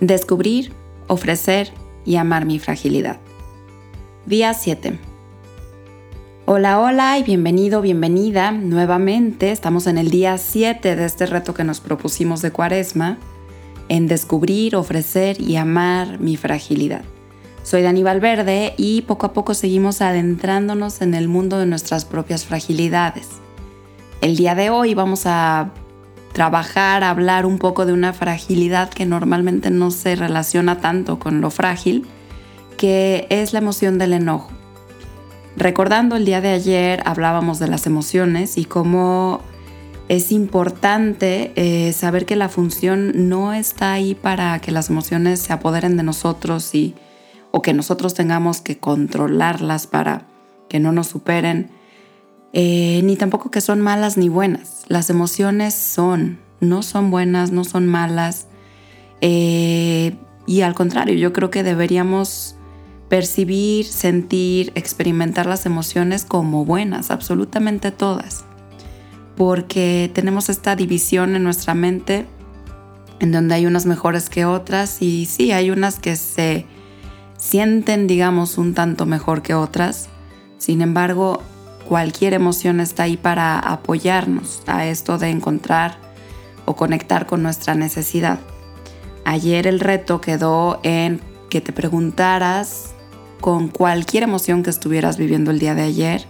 Descubrir, ofrecer y amar mi fragilidad. Día 7. Hola, hola y bienvenido, bienvenida. Nuevamente estamos en el día 7 de este reto que nos propusimos de Cuaresma, en descubrir, ofrecer y amar mi fragilidad. Soy Dani Valverde y poco a poco seguimos adentrándonos en el mundo de nuestras propias fragilidades. El día de hoy vamos a trabajar, hablar un poco de una fragilidad que normalmente no se relaciona tanto con lo frágil, que es la emoción del enojo. Recordando el día de ayer hablábamos de las emociones y cómo es importante eh, saber que la función no está ahí para que las emociones se apoderen de nosotros y, o que nosotros tengamos que controlarlas para que no nos superen, eh, ni tampoco que son malas ni buenas. Las emociones son, no son buenas, no son malas. Eh, y al contrario, yo creo que deberíamos percibir, sentir, experimentar las emociones como buenas, absolutamente todas. Porque tenemos esta división en nuestra mente en donde hay unas mejores que otras y sí, hay unas que se sienten, digamos, un tanto mejor que otras. Sin embargo, cualquier emoción está ahí para apoyarnos a esto de encontrar o conectar con nuestra necesidad. Ayer el reto quedó en que te preguntaras con cualquier emoción que estuvieras viviendo el día de ayer,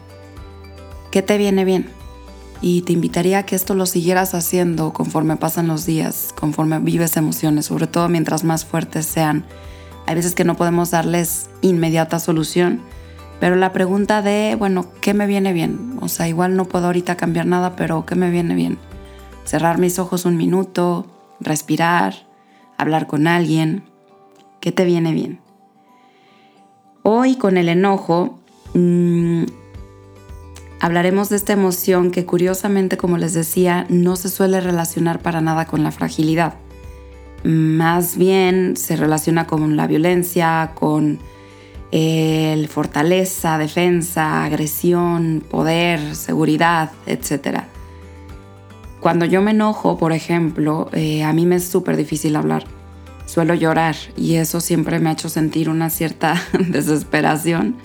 ¿qué te viene bien? Y te invitaría a que esto lo siguieras haciendo conforme pasan los días, conforme vives emociones, sobre todo mientras más fuertes sean. Hay veces que no podemos darles inmediata solución, pero la pregunta de, bueno, ¿qué me viene bien? O sea, igual no puedo ahorita cambiar nada, pero ¿qué me viene bien? Cerrar mis ojos un minuto, respirar, hablar con alguien. ¿Qué te viene bien? Hoy con el enojo mmm, hablaremos de esta emoción que curiosamente, como les decía, no se suele relacionar para nada con la fragilidad. Más bien se relaciona con la violencia, con el fortaleza, defensa, agresión, poder, seguridad, etc. Cuando yo me enojo, por ejemplo, eh, a mí me es súper difícil hablar. Suelo llorar y eso siempre me ha hecho sentir una cierta desesperación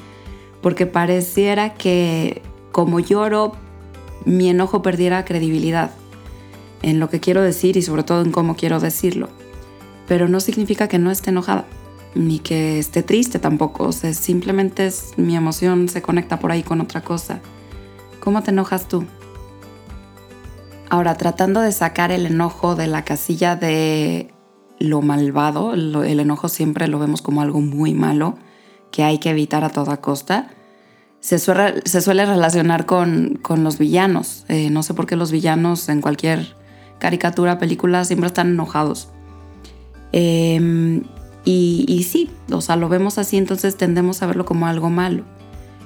porque pareciera que como lloro, mi enojo perdiera credibilidad en lo que quiero decir y sobre todo en cómo quiero decirlo. Pero no significa que no esté enojada ni que esté triste tampoco. O simplemente es mi emoción se conecta por ahí con otra cosa. ¿Cómo te enojas tú? Ahora, tratando de sacar el enojo de la casilla de lo malvado, el enojo siempre lo vemos como algo muy malo que hay que evitar a toda costa. Se suele, se suele relacionar con, con los villanos. Eh, no sé por qué los villanos en cualquier caricatura, película, siempre están enojados. Eh, y, sí, o sea, lo vemos así, entonces tendemos a verlo como algo malo.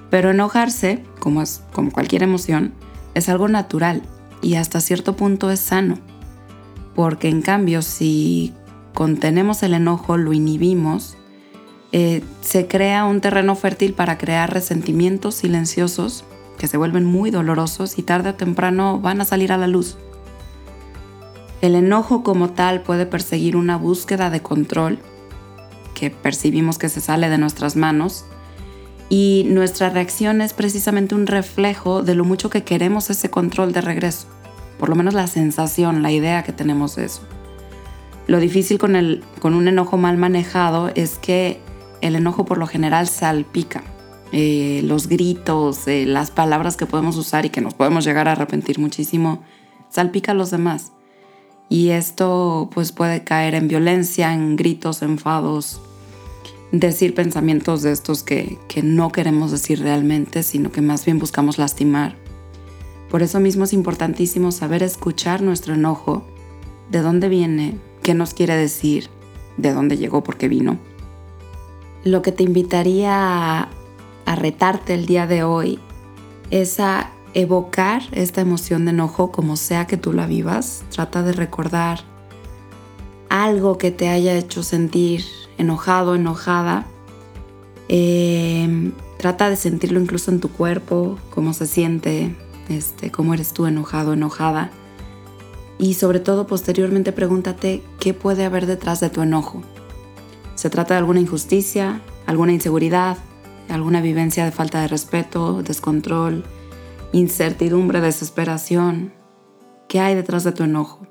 Pero enojarse, como, es, como cualquier emoción, es algo natural y hasta cierto punto es sano. Porque en cambio, si contenemos el enojo, lo inhibimos, eh, se crea un terreno fértil para crear resentimientos silenciosos que se vuelven muy dolorosos y tarde o temprano van a salir a la luz. El enojo como tal puede perseguir una búsqueda de control que percibimos que se sale de nuestras manos y nuestra reacción es precisamente un reflejo de lo mucho que queremos ese control de regreso, por lo menos la sensación, la idea que tenemos de eso. Lo difícil con, el, con un enojo mal manejado es que el enojo por lo general salpica. Eh, los gritos, eh, las palabras que podemos usar y que nos podemos llegar a arrepentir muchísimo, salpica a los demás. Y esto pues puede caer en violencia, en gritos, enfados, decir pensamientos de estos que, no queremos decir realmente, sino que más bien buscamos lastimar. Por eso mismo es importantísimo saber escuchar nuestro enojo, de dónde viene, qué nos quiere decir, de dónde llegó, por qué vino. Lo que te invitaría a retarte el día de hoy es a evocar esta emoción de enojo como sea que tú la vivas. Trata de recordar algo que te haya hecho sentir enojado, enojada. Em, trata de sentirlo incluso en tu cuerpo, cómo se siente, este, cómo eres tú enojado, enojada. Y sobre todo posteriormente pregúntate qué puede haber detrás de tu enojo. Se trata de alguna injusticia, alguna inseguridad, alguna vivencia de falta de respeto, descontrol, incertidumbre, desesperación. ¿Qué hay detrás de tu enojo?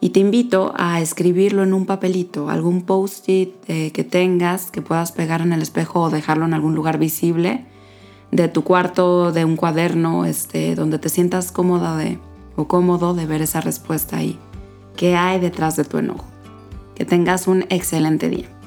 Y te invito a escribirlo en un papelito, algún post-it eh, que tengas, que puedas pegar en el espejo o dejarlo en algún lugar visible de tu cuarto, de un cuaderno, este, donde te sientas cómoda de, o cómodo de ver esa respuesta ahí. ¿Qué hay detrás de tu enojo? Que tengas un excelente día.